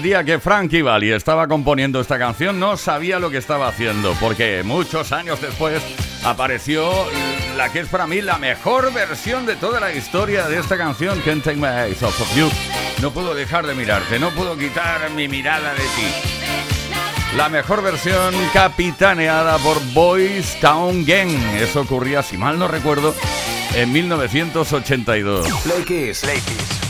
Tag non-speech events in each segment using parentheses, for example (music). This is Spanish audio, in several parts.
El día que Frankie Valli estaba componiendo esta canción no sabía lo que estaba haciendo, porque muchos años después apareció la que es para mí la mejor versión de toda la historia de esta canción, Can't Take My Eyes Off of You. No puedo dejar de mirarte, no puedo quitar mi mirada de ti. La mejor versión capitaneada por Boys Town Gang. Eso ocurría, si mal no recuerdo, en 1982. Play Kiss. Play Kiss.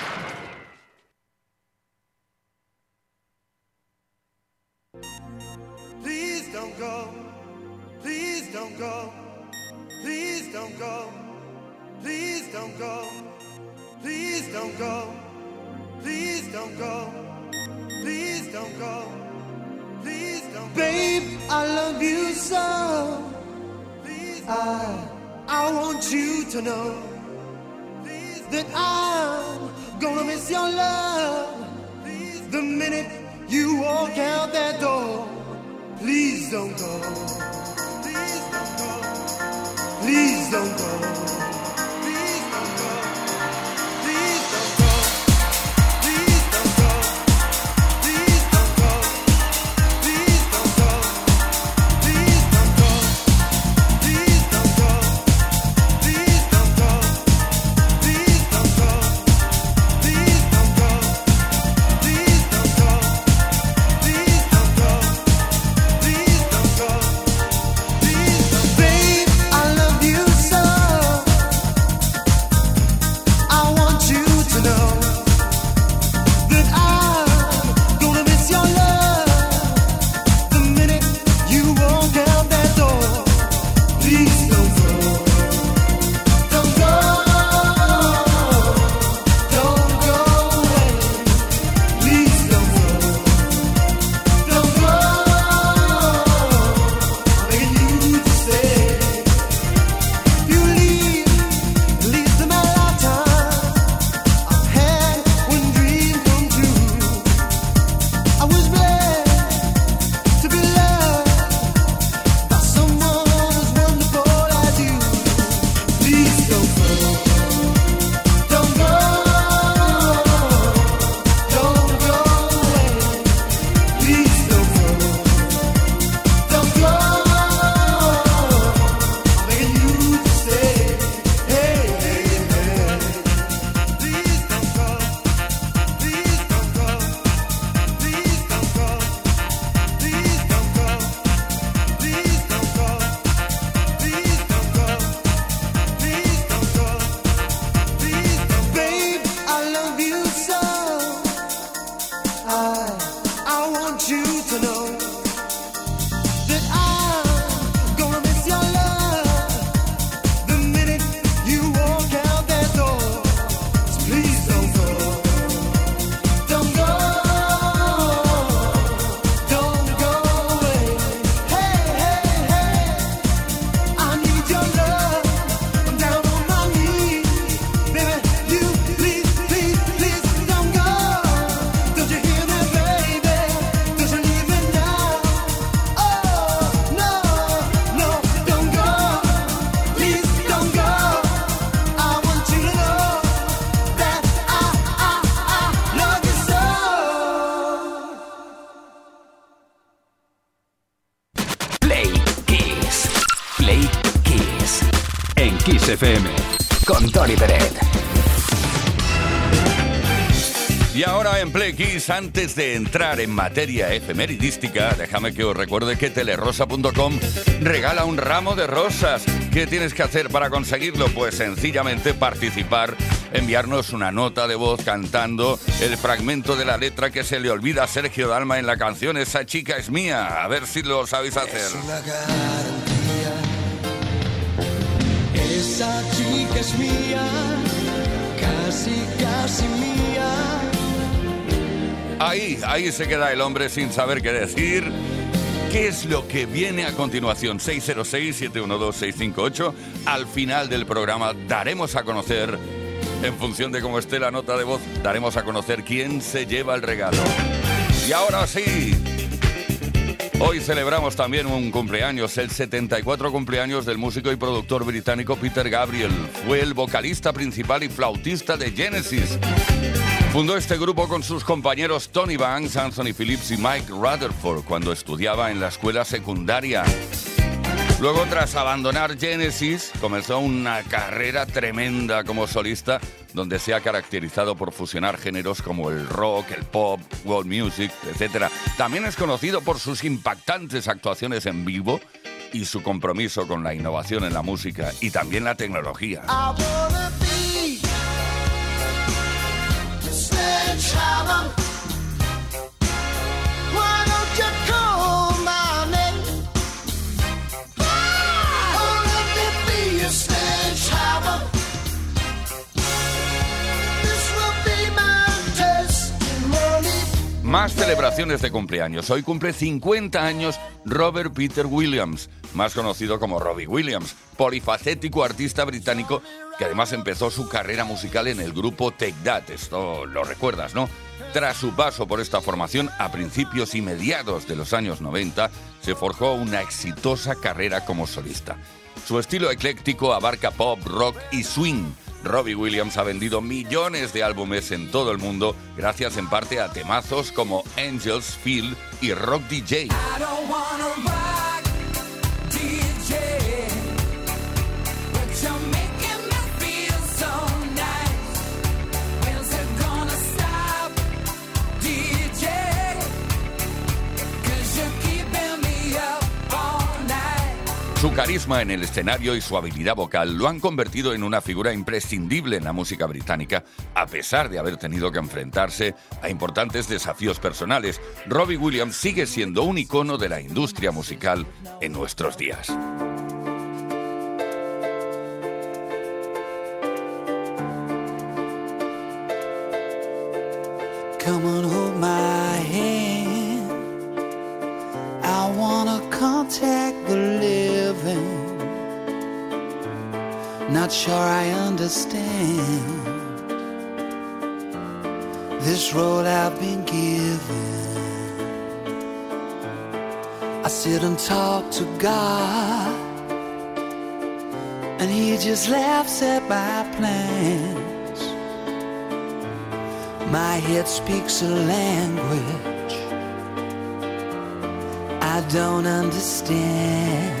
to know. Antes de entrar en materia efemeridística, déjame que os recuerde que telerosa.com regala un ramo de rosas. ¿Qué tienes que hacer para conseguirlo? Pues sencillamente participar, enviarnos una nota de voz cantando el fragmento de la letra que se le olvida a Sergio Dalma en la canción Esa chica es mía. A ver si lo sabéis hacer. Esa chica es mía, casi, casi mía Ahí, ahí se queda el hombre sin saber qué decir. ¿Qué es lo que viene a continuación? 606-712-658. Al final del programa daremos a conocer, en función de cómo esté la nota de voz, daremos a conocer quién se lleva el regalo. Y ahora sí, Hoy celebramos también un cumpleaños, el 74 cumpleaños del músico y productor británico Peter Gabriel. Fue el vocalista principal y flautista de Genesis. Fundó este grupo con sus compañeros Tony Banks, Anthony Phillips y Mike Rutherford cuando estudiaba en la escuela secundaria. Luego, tras abandonar Genesis, comenzó una carrera tremenda como solista, donde se ha caracterizado por fusionar géneros como el rock, el pop, world music, etc. También es conocido por sus impactantes actuaciones en vivo y su compromiso con la innovación en la música y también la tecnología. Más celebraciones de cumpleaños. Hoy cumple 50 años Robert Peter Williams, más conocido como Robbie Williams, polifacético artista británico que además empezó su carrera musical en el grupo Take That. Esto lo recuerdas, ¿no? Tras su paso por esta formación a principios y mediados de los años 90, se forjó una exitosa carrera como solista. Su estilo ecléctico abarca pop, rock y swing Robbie Williams ha vendido millones de álbumes en todo el mundo gracias en parte a temazos como Angels, Feel y Rock DJ. Carisma en el escenario y su habilidad vocal lo han convertido en una figura imprescindible en la música británica, a pesar de haber tenido que enfrentarse a importantes desafíos personales. Robbie Williams sigue siendo un icono de la industria musical en nuestros días. Not sure I understand this road I've been given. I sit and talk to God, and He just laughs at my plans. My head speaks a language I don't understand.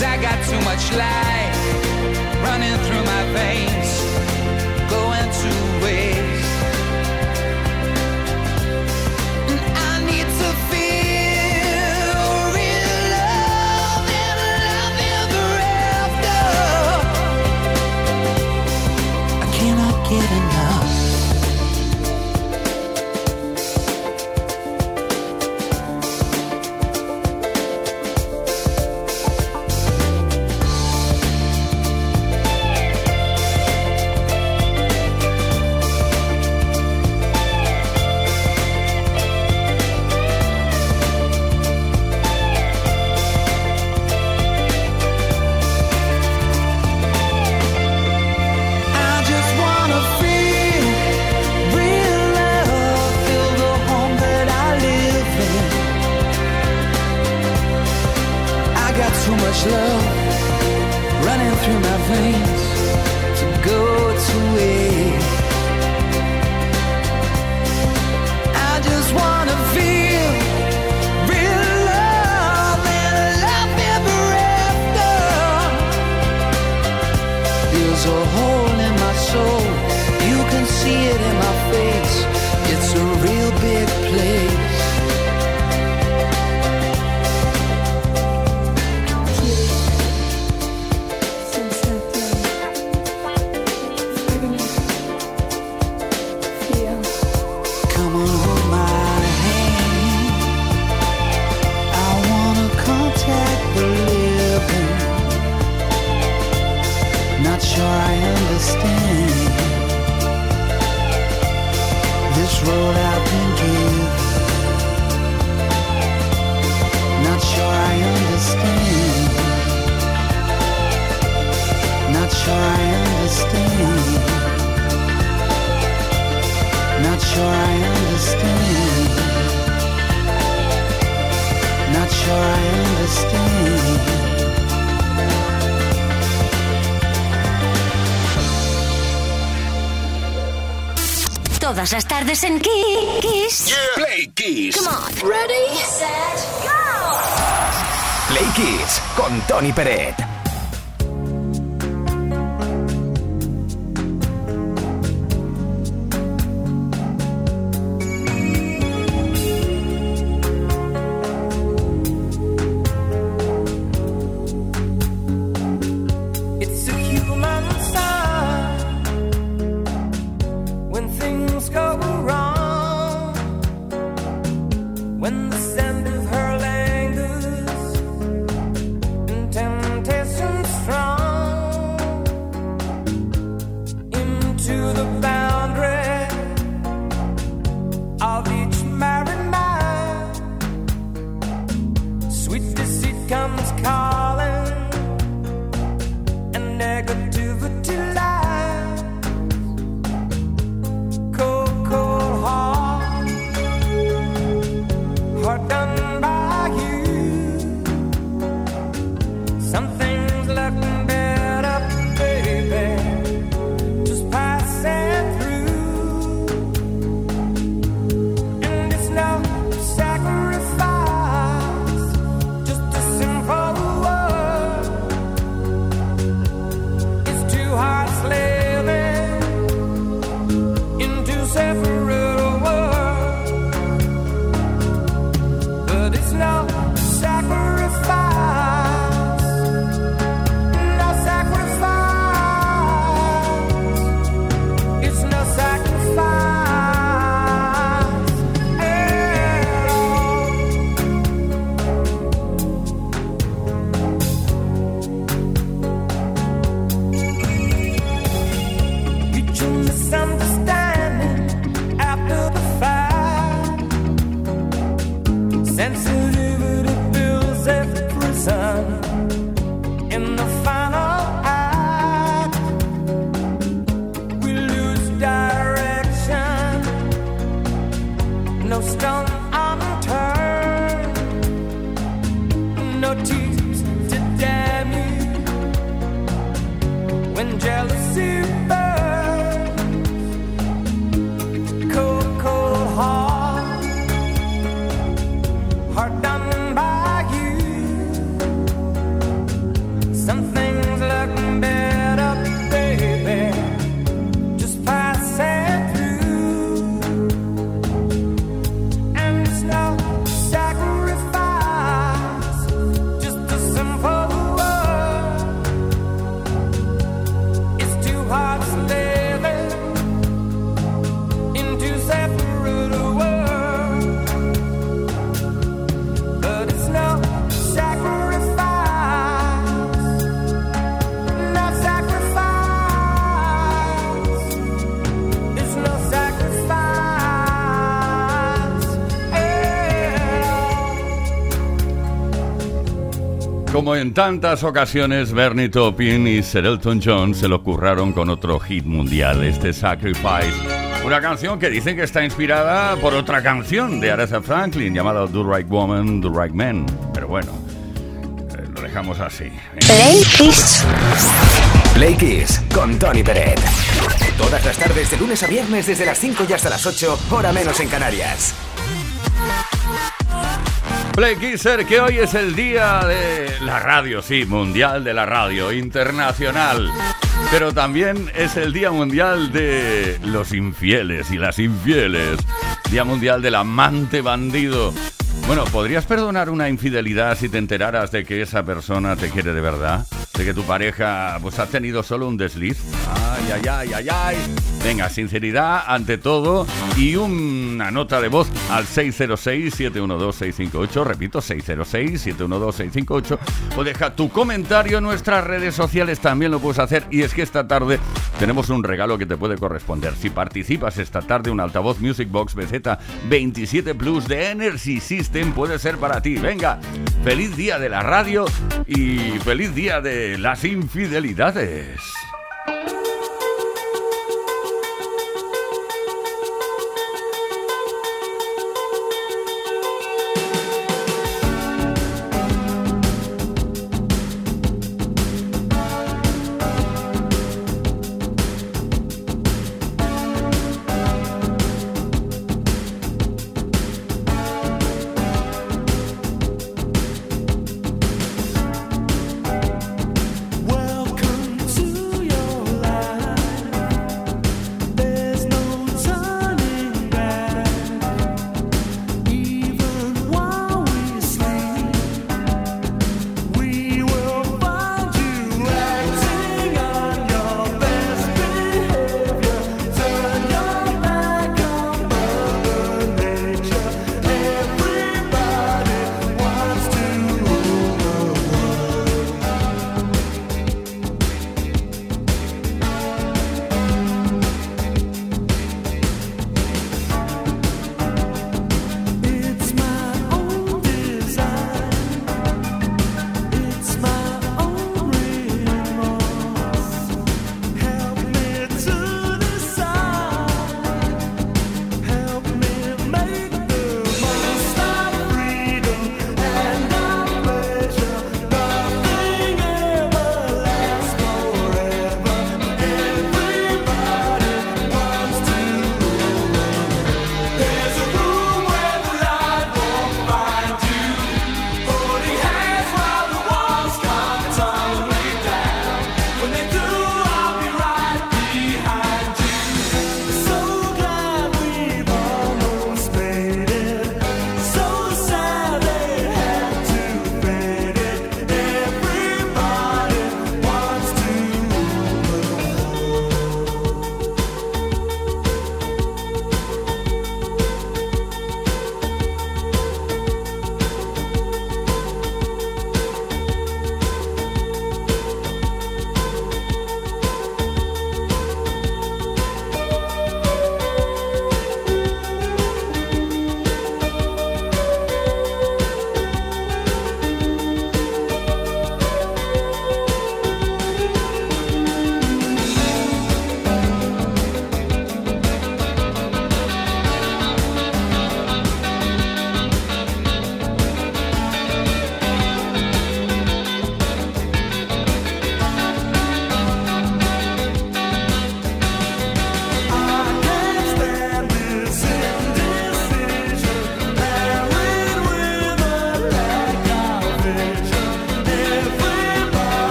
Cause I got too much life running through my veins. such love running through my veins to go to it. estás en Kiss. Yeah. Play Kiss. Come on. Ready, set, go. Play Kiss con Tony Peret. Como en tantas ocasiones, Bernie Taupin y Sir Elton John se lo curraron con otro hit mundial, este Sacrifice. Una canción que dicen que está inspirada por otra canción de Aretha Franklin llamada Do Right Woman, Do Right Man. Pero bueno, eh, lo dejamos así. Play Kiss. Play Kiss con Tony Peret. Todas las tardes de lunes a viernes desde las 5 y hasta las 8, hora menos en Canarias. Play Kisser, que hoy es el día de la radio, sí, mundial de la radio, internacional. Pero también es el día mundial de los infieles y las infieles. Día mundial del amante bandido. Bueno, ¿podrías perdonar una infidelidad si te enteraras de que esa persona te quiere de verdad? De que tu pareja pues ha tenido solo un desliz. Ay, ay, ay, ay, ay. Venga, sinceridad ante todo y una nota de voz al 606-712-658. Repito, 606-712-658. O deja tu comentario en nuestras redes sociales, también lo puedes hacer. Y es que esta tarde tenemos un regalo que te puede corresponder. Si participas esta tarde, un altavoz Music Box BZ 27 Plus de Energy System puede ser para ti. Venga, feliz día de la radio y feliz día de las infidelidades.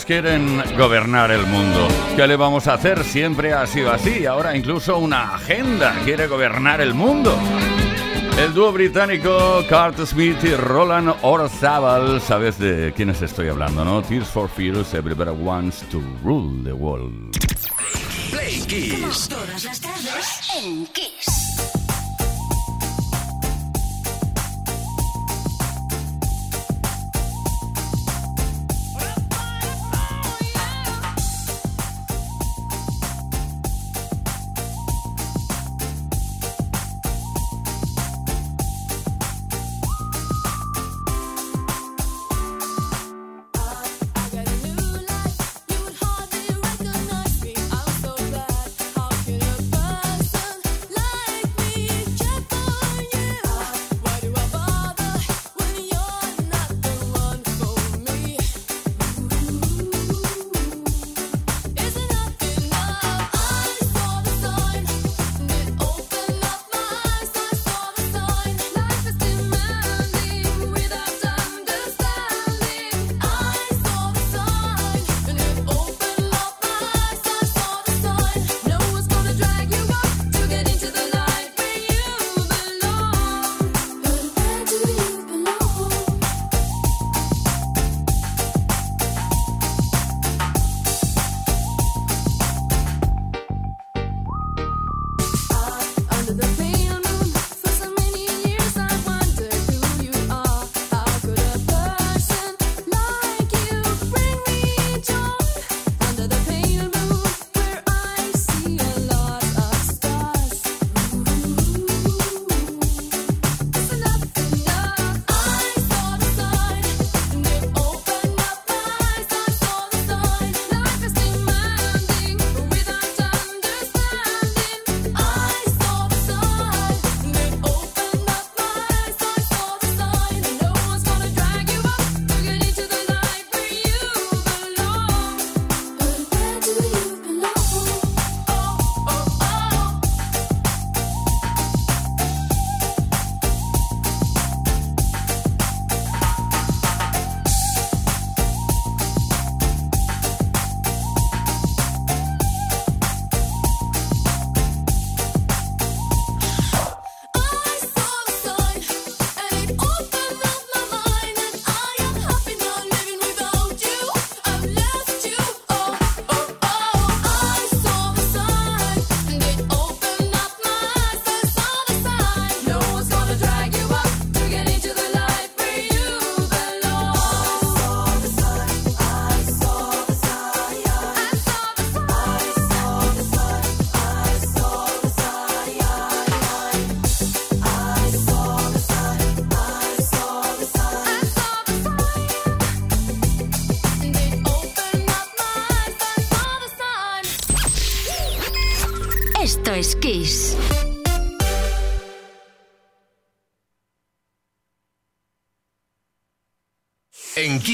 Todos quieren gobernar el mundo. ¿Qué le vamos a hacer? Siempre ha sido así. Ahora incluso una agenda quiere gobernar el mundo. El dúo británico Cart Smith y Roland Orzabal, sabes de quiénes estoy hablando, ¿no? Tears for Fears, Everybody Wants to Rule the World. Play Kiss. Todas las tardes en Kiss.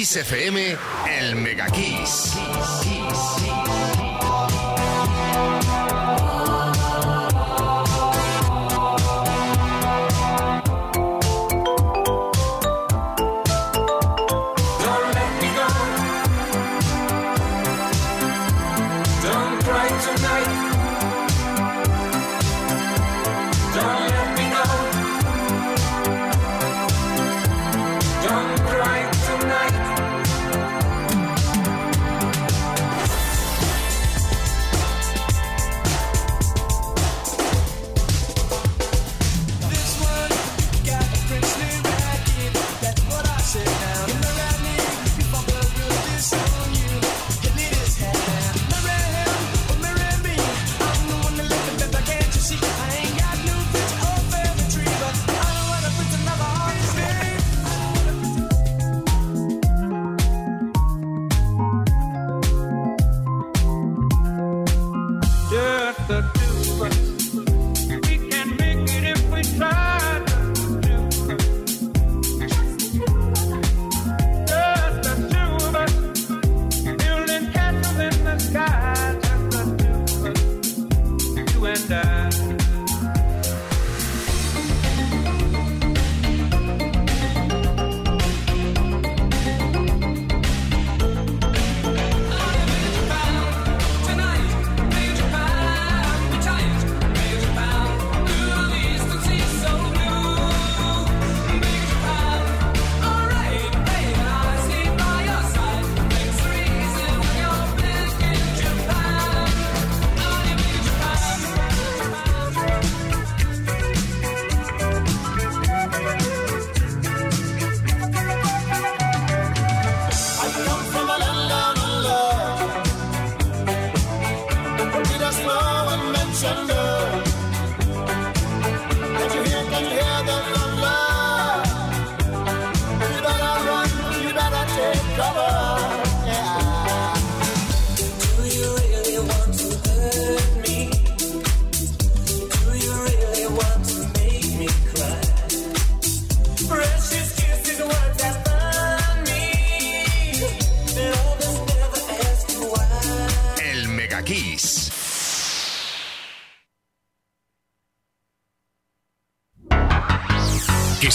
Kiss el Mega Kiss.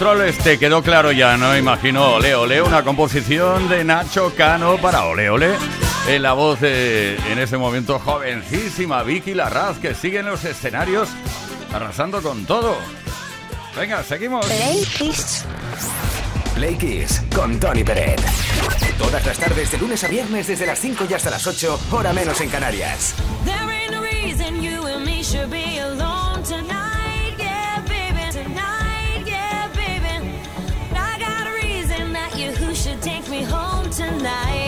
controles te quedó claro ya, ¿no? Imagino Ole Ole, una composición de Nacho Cano para Ole Ole. En la voz de, en ese momento, jovencísima Vicky Larraz, que sigue en los escenarios arrasando con todo. Venga, seguimos. Play Kiss. Con Tony Peret. Todas las tardes, de lunes a viernes, desde las 5 y hasta las 8, hora menos en Canarias. There ain't no reason you and me should be alone. night.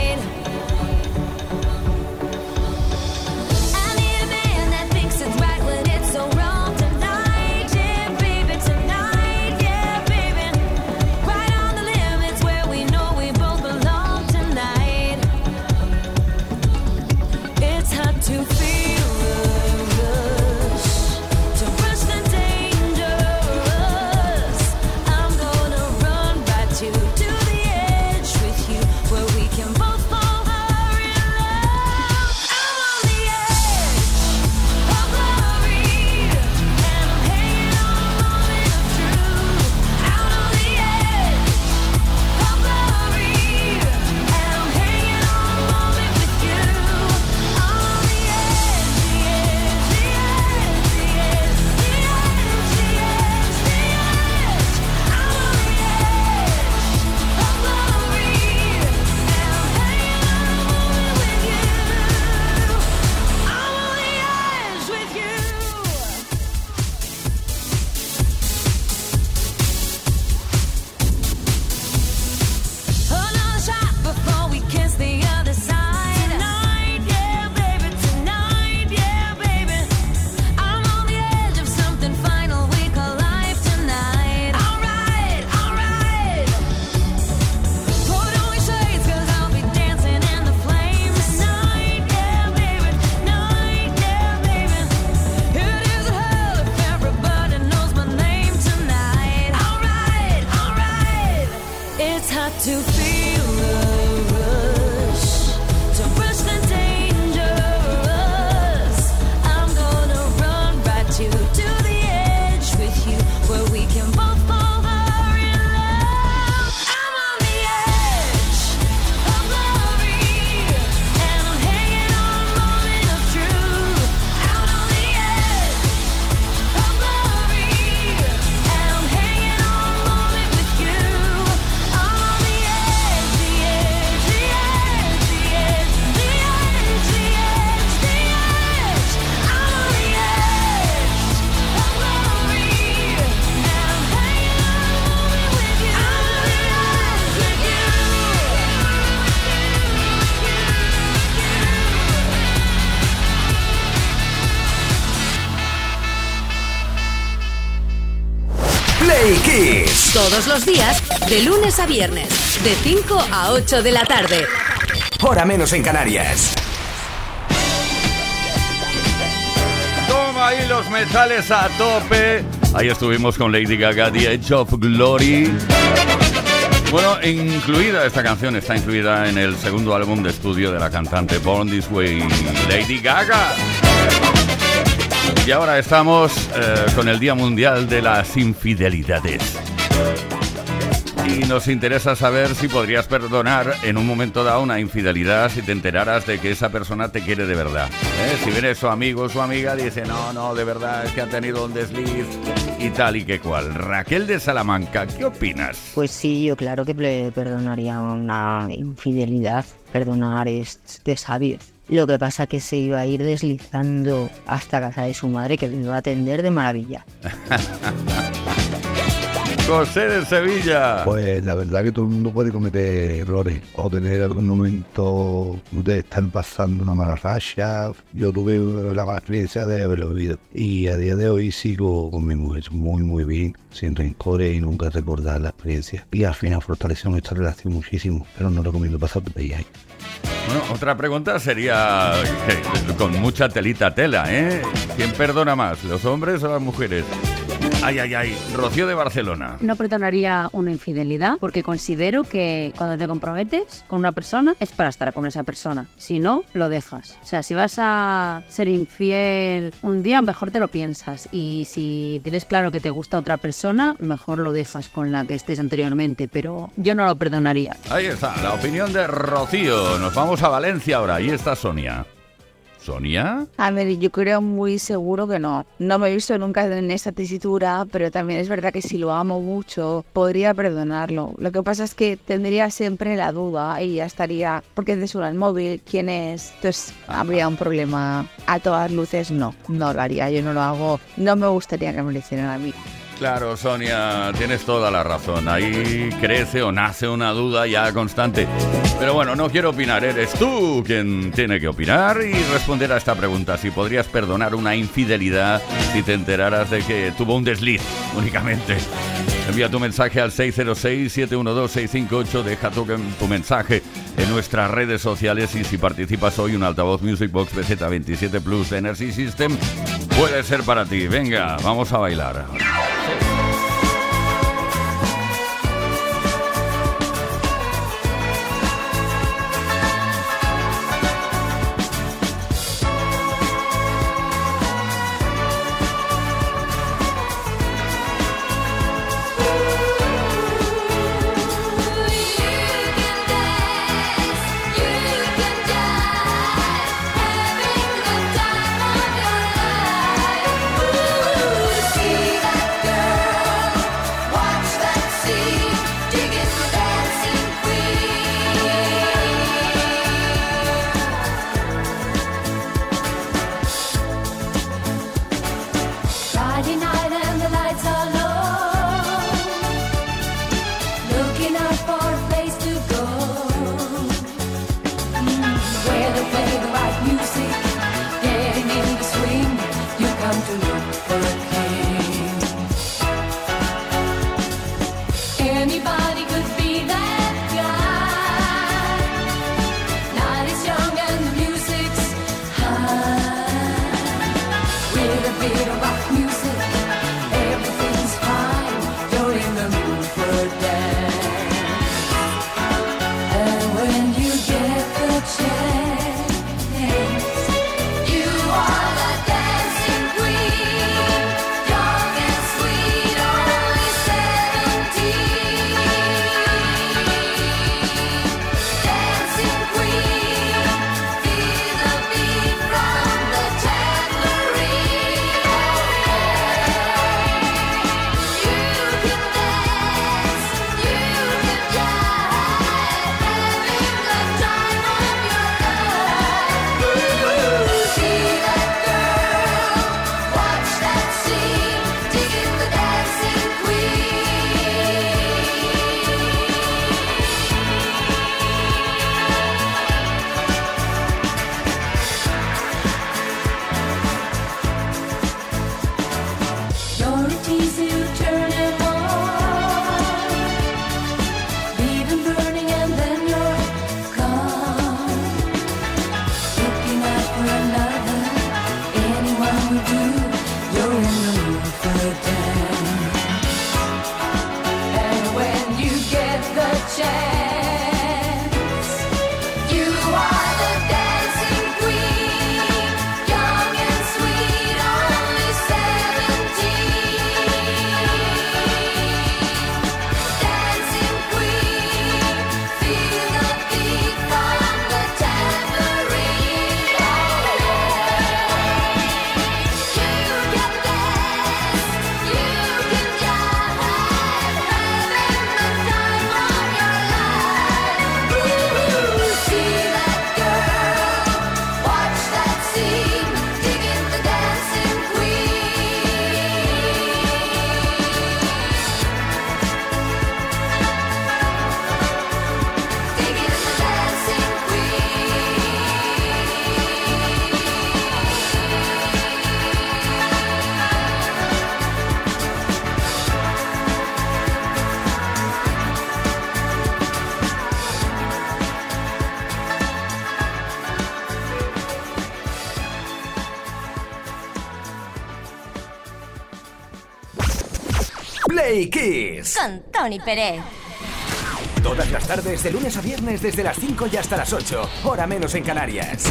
Todos los días, de lunes a viernes, de 5 a 8 de la tarde. Hora menos en Canarias. Toma ahí los metales a tope. Ahí estuvimos con Lady Gaga, The Edge of Glory. Bueno, incluida esta canción, está incluida en el segundo álbum de estudio de la cantante Born This Way, Lady Gaga. Y ahora estamos eh, con el Día Mundial de las Infidelidades. Y nos interesa saber si podrías perdonar en un momento dado una infidelidad si te enteraras de que esa persona te quiere de verdad. ¿eh? Si viene su amigo o su amiga, dice, no, no, de verdad es que ha tenido un desliz y tal y que cual. Raquel de Salamanca, ¿qué opinas? Pues sí, yo claro que perdonaría una infidelidad. Perdonar es de sabios. Lo que pasa que se iba a ir deslizando hasta casa de su madre, que me iba a atender de maravilla. (laughs) José de Sevilla. Pues la verdad que todo el mundo puede cometer errores o tener algún momento de estar pasando una mala racha. Yo tuve la mala experiencia de haberlo vivido y a día de hoy sigo con mi mujer muy muy bien, sin rencores y nunca recordar la experiencia. Y al final fortaleció nuestra relación muchísimo, pero no recomiendo pasar por ahí. Bueno, otra pregunta sería, que, con mucha telita tela, ¿eh? ¿Quién perdona más, los hombres o las mujeres? Ay, ay, ay. Rocío de Barcelona. No perdonaría una infidelidad porque considero que cuando te comprometes con una persona es para estar con esa persona. Si no, lo dejas. O sea, si vas a ser infiel un día, mejor te lo piensas. Y si tienes claro que te gusta otra persona, mejor lo dejas con la que estés anteriormente. Pero yo no lo perdonaría. Ahí está, la opinión de Rocío. Nos vamos a Valencia ahora. Ahí está Sonia. ¿Sonia? A ver, yo creo muy seguro que no. No me he visto nunca en esa tesitura, pero también es verdad que si lo amo mucho, podría perdonarlo. Lo que pasa es que tendría siempre la duda y ya estaría, porque te suena el móvil, quién es, entonces habría un problema. A todas luces, no, no lo haría, yo no lo hago, no me gustaría que me lo hicieran a mí. Claro, Sonia, tienes toda la razón. Ahí crece o nace una duda ya constante. Pero bueno, no quiero opinar. Eres tú quien tiene que opinar y responder a esta pregunta. Si podrías perdonar una infidelidad si te enteraras de que tuvo un desliz únicamente. Envía tu mensaje al 606-712-658. Deja tu, mensaje en nuestras redes sociales y si participas hoy un altavoz Music Box BZ27 Plus Energy System puede ser para ti. Venga, vamos a bailar. Tony Pérez. Todas las tardes, de lunes a viernes, desde las 5 y hasta las 8, hora menos en Canarias.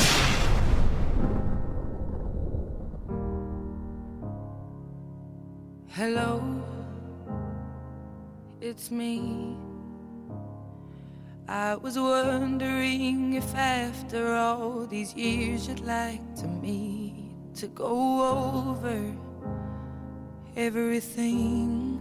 Hello, it's me. I was wondering if after all these years you'd like to meet to go over everything.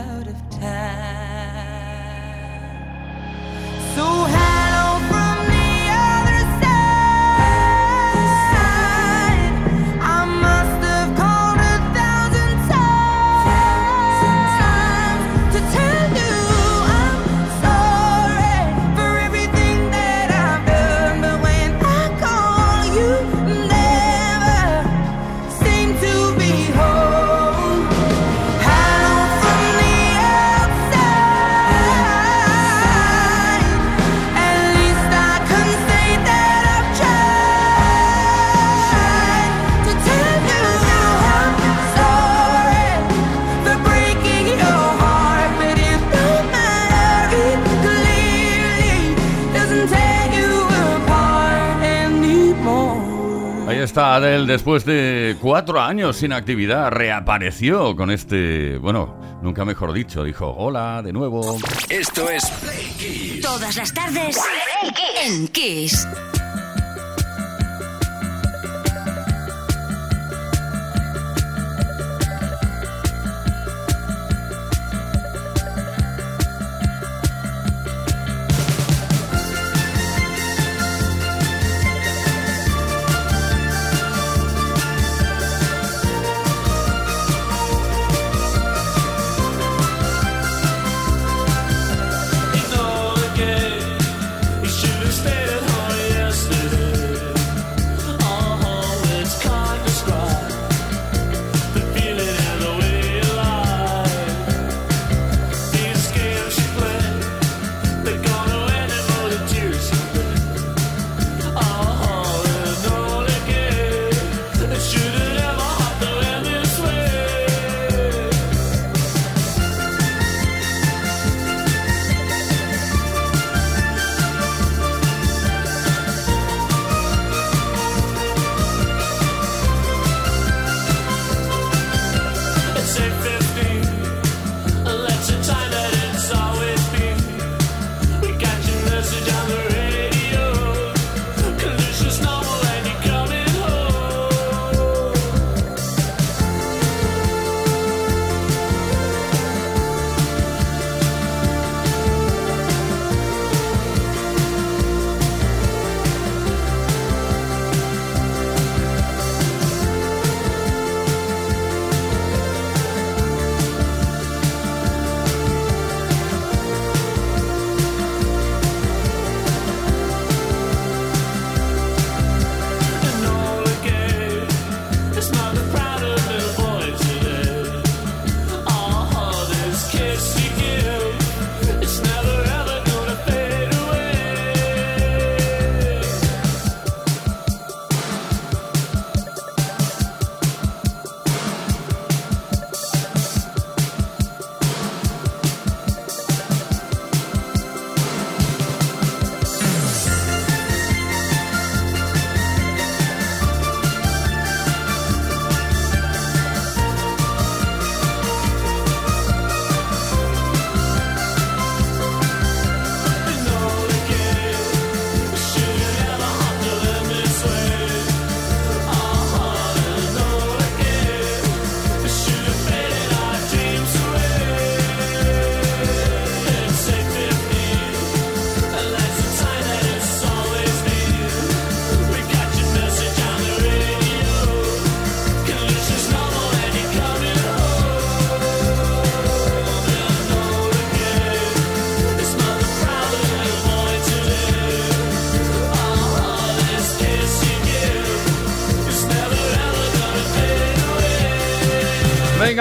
time. So está Adele, después de cuatro años sin actividad, reapareció con este, bueno, nunca mejor dicho, dijo, hola, de nuevo. Esto es Play Kiss. Todas las tardes en Kiss.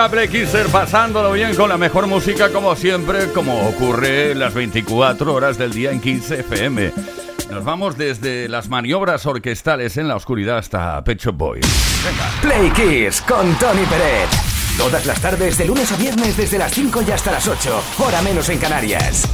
Venga, Play Kisser, pasándolo bien con la mejor música como siempre, como ocurre las 24 horas del día en 15 FM. Nos vamos desde las maniobras orquestales en la oscuridad hasta Pecho Boys. Play Kiss con Tony Peret. Todas las tardes, de lunes a viernes, desde las 5 y hasta las 8, hora menos en Canarias.